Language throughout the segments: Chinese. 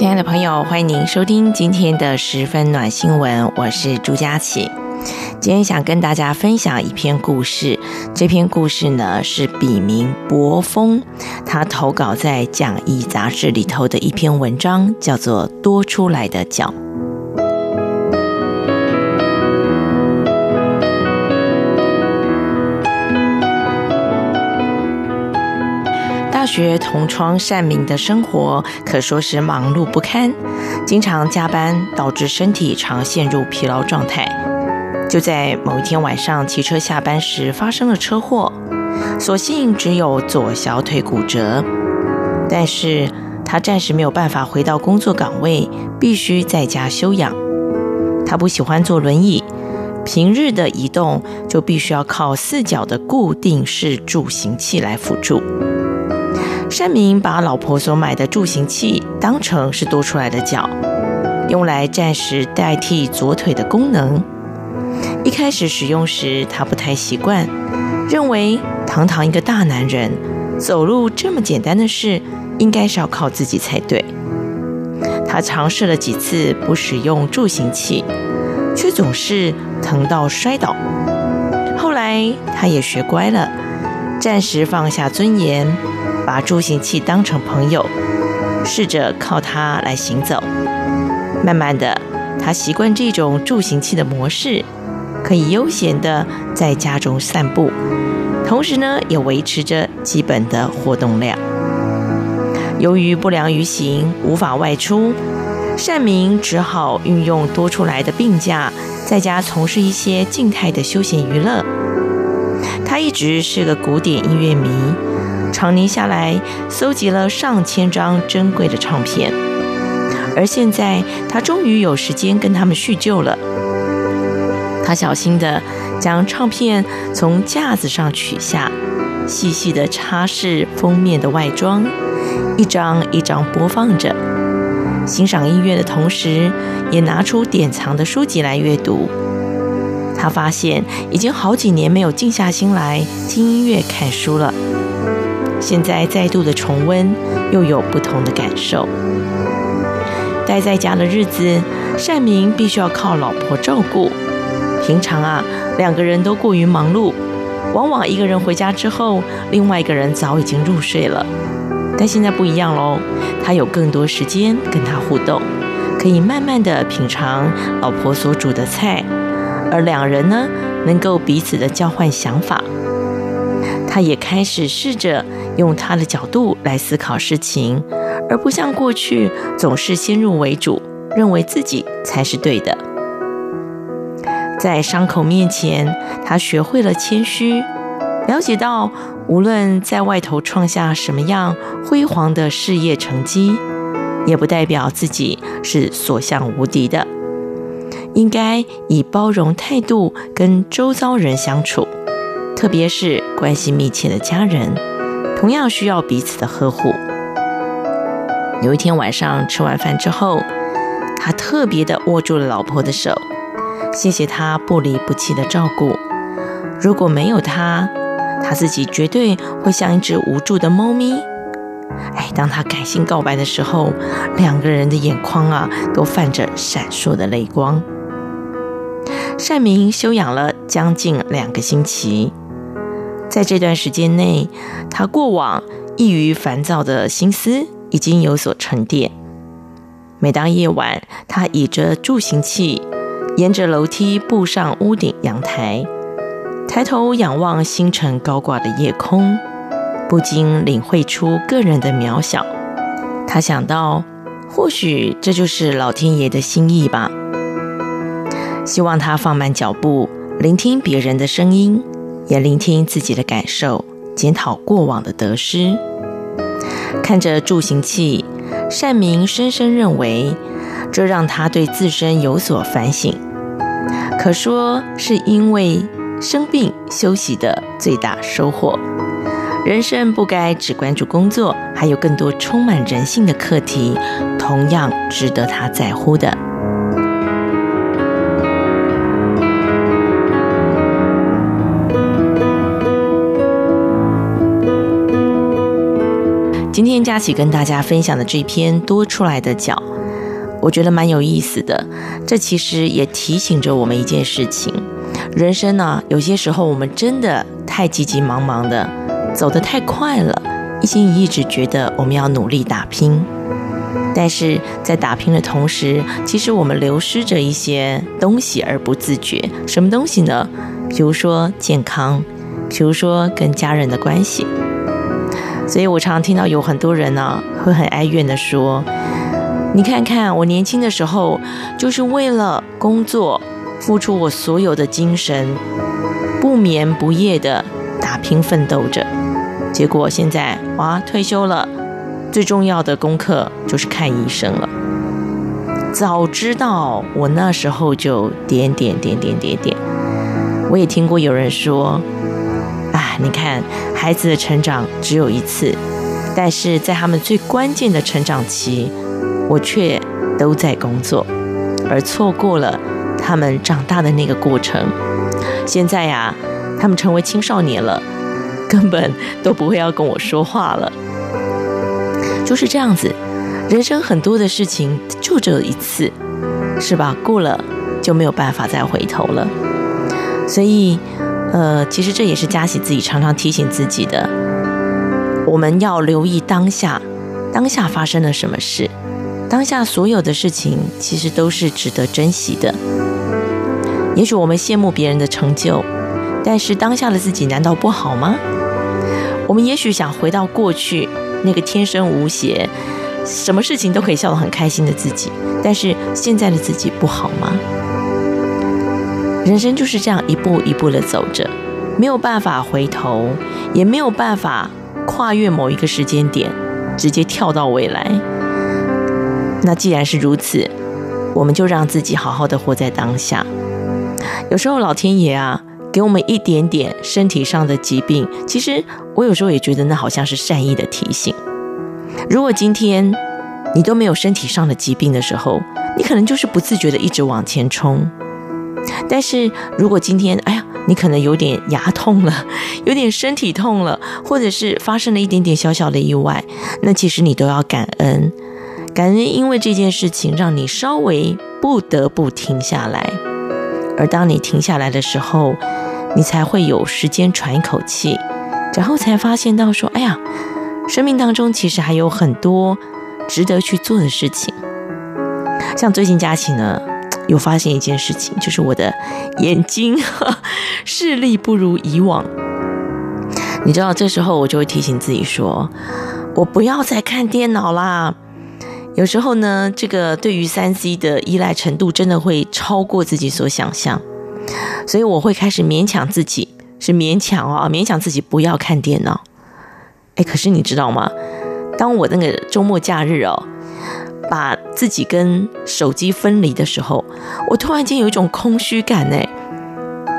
亲爱的朋友，欢迎您收听今天的十分暖新闻，我是朱佳琪。今天想跟大家分享一篇故事，这篇故事呢是笔名博峰，他投稿在《讲义》杂志里头的一篇文章，叫做《多出来的脚》。学同窗善明的生活可说是忙碌不堪，经常加班，导致身体常陷入疲劳状态。就在某一天晚上，骑车下班时发生了车祸，所幸只有左小腿骨折，但是他暂时没有办法回到工作岗位，必须在家休养。他不喜欢坐轮椅，平日的移动就必须要靠四脚的固定式助行器来辅助。善明把老婆所买的助行器当成是多出来的脚，用来暂时代替左腿的功能。一开始使用时，他不太习惯，认为堂堂一个大男人，走路这么简单的事，应该是要靠自己才对。他尝试了几次不使用助行器，却总是疼到摔倒。后来他也学乖了，暂时放下尊严。把助行器当成朋友，试着靠它来行走。慢慢的，他习惯这种助行器的模式，可以悠闲的在家中散步，同时呢，也维持着基本的活动量。由于不良于行，无法外出，善明只好运用多出来的病假，在家从事一些静态的休闲娱乐。他一直是个古典音乐迷。常年下来，搜集了上千张珍贵的唱片，而现在他终于有时间跟他们叙旧了。他小心地将唱片从架子上取下，细细地擦拭封面的外装，一张一张播放着。欣赏音乐的同时，也拿出典藏的书籍来阅读。他发现已经好几年没有静下心来听音乐、看书了。现在再度的重温，又有不同的感受。待在家的日子，善明必须要靠老婆照顾。平常啊，两个人都过于忙碌，往往一个人回家之后，另外一个人早已经入睡了。但现在不一样喽，他有更多时间跟他互动，可以慢慢的品尝老婆所煮的菜，而两人呢，能够彼此的交换想法。他也开始试着用他的角度来思考事情，而不像过去总是先入为主，认为自己才是对的。在伤口面前，他学会了谦虚，了解到无论在外头创下什么样辉煌的事业成绩，也不代表自己是所向无敌的，应该以包容态度跟周遭人相处。特别是关系密切的家人，同样需要彼此的呵护。有一天晚上吃完饭之后，他特别的握住了老婆的手，谢谢她不离不弃的照顾。如果没有她，他自己绝对会像一只无助的猫咪。哎，当他感性告白的时候，两个人的眼眶啊都泛着闪烁的泪光。善明休养了将近两个星期。在这段时间内，他过往易于烦躁的心思已经有所沉淀。每当夜晚，他倚着助行器，沿着楼梯步上屋顶阳台，抬头仰望星辰高挂的夜空，不禁领会出个人的渺小。他想到，或许这就是老天爷的心意吧。希望他放慢脚步，聆听别人的声音。也聆听自己的感受，检讨过往的得失。看着助行器，善明深深认为，这让他对自身有所反省，可说是因为生病休息的最大收获。人生不该只关注工作，还有更多充满人性的课题，同样值得他在乎的。今天佳琪跟大家分享的这篇多出来的脚，我觉得蛮有意思的。这其实也提醒着我们一件事情：人生呢，有些时候我们真的太急急忙忙的。走得太快了，一心一意只觉得我们要努力打拼，但是在打拼的同时，其实我们流失着一些东西而不自觉。什么东西呢？比如说健康，比如说跟家人的关系。所以我常常听到有很多人呢、会很哀怨地说：“你看看我年轻的时候，就是为了工作，付出我所有的精神，不眠不夜的打拼奋斗着。”结果现在哇，退休了，最重要的功课就是看医生了。早知道我那时候就点点点点点点。我也听过有人说，啊，你看孩子的成长只有一次，但是在他们最关键的成长期，我却都在工作，而错过了他们长大的那个过程。现在呀，他们成为青少年了。根本都不会要跟我说话了，就是这样子。人生很多的事情就这一次，是吧？过了就没有办法再回头了。所以，呃，其实这也是佳喜自己常常提醒自己的。我们要留意当下，当下发生了什么事，当下所有的事情其实都是值得珍惜的。也许我们羡慕别人的成就，但是当下的自己难道不好吗？我们也许想回到过去那个天真无邪，什么事情都可以笑得很开心的自己，但是现在的自己不好吗？人生就是这样一步一步的走着，没有办法回头，也没有办法跨越某一个时间点，直接跳到未来。那既然是如此，我们就让自己好好的活在当下。有时候老天爷啊。给我们一点点身体上的疾病，其实我有时候也觉得那好像是善意的提醒。如果今天你都没有身体上的疾病的时候，你可能就是不自觉的一直往前冲。但是如果今天，哎呀，你可能有点牙痛了，有点身体痛了，或者是发生了一点点小小的意外，那其实你都要感恩，感恩因为这件事情让你稍微不得不停下来。而当你停下来的时候，你才会有时间喘一口气，然后才发现到说：“哎呀，生命当中其实还有很多值得去做的事情。”像最近佳琪呢，有发现一件事情，就是我的眼睛呵 视力不如以往。你知道，这时候我就会提醒自己说：“我不要再看电脑啦。”有时候呢，这个对于三 C 的依赖程度真的会超过自己所想象，所以我会开始勉强自己，是勉强啊，勉强自己不要看电脑。哎，可是你知道吗？当我那个周末假日哦，把自己跟手机分离的时候，我突然间有一种空虚感哎，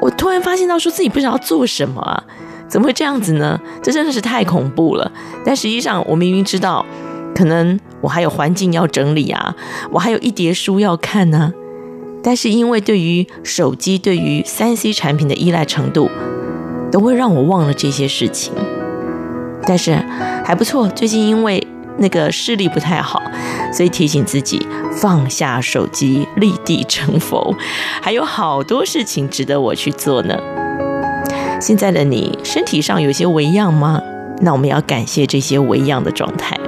我突然发现到说自己不知道做什么啊，怎么会这样子呢？这真的是太恐怖了。但实际上，我明明知道。可能我还有环境要整理啊，我还有一叠书要看呢，但是因为对于手机、对于三 C 产品的依赖程度，都会让我忘了这些事情。但是还不错，最近因为那个视力不太好，所以提醒自己放下手机，立地成佛，还有好多事情值得我去做呢。现在的你身体上有些微恙吗？那我们要感谢这些微恙的状态。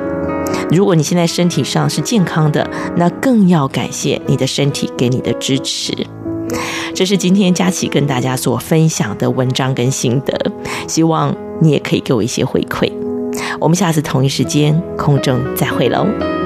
如果你现在身体上是健康的，那更要感谢你的身体给你的支持。这是今天佳琪跟大家所分享的文章跟心得，希望你也可以给我一些回馈。我们下次同一时间空中再会喽。